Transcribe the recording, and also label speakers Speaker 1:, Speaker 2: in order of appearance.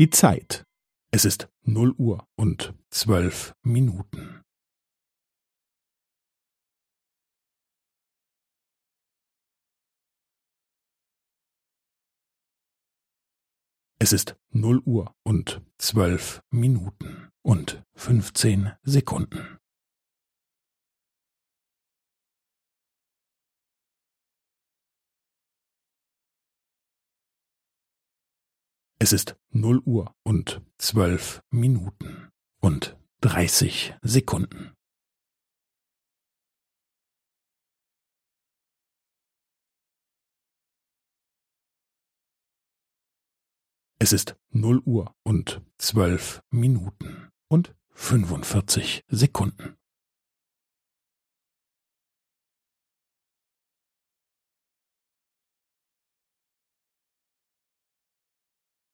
Speaker 1: Die Zeit. Es ist null Uhr und zwölf Minuten. Es ist null Uhr und zwölf Minuten und fünfzehn Sekunden. Es ist null Uhr und zwölf Minuten und dreißig Sekunden. Es ist null Uhr und zwölf Minuten und fünfundvierzig Sekunden.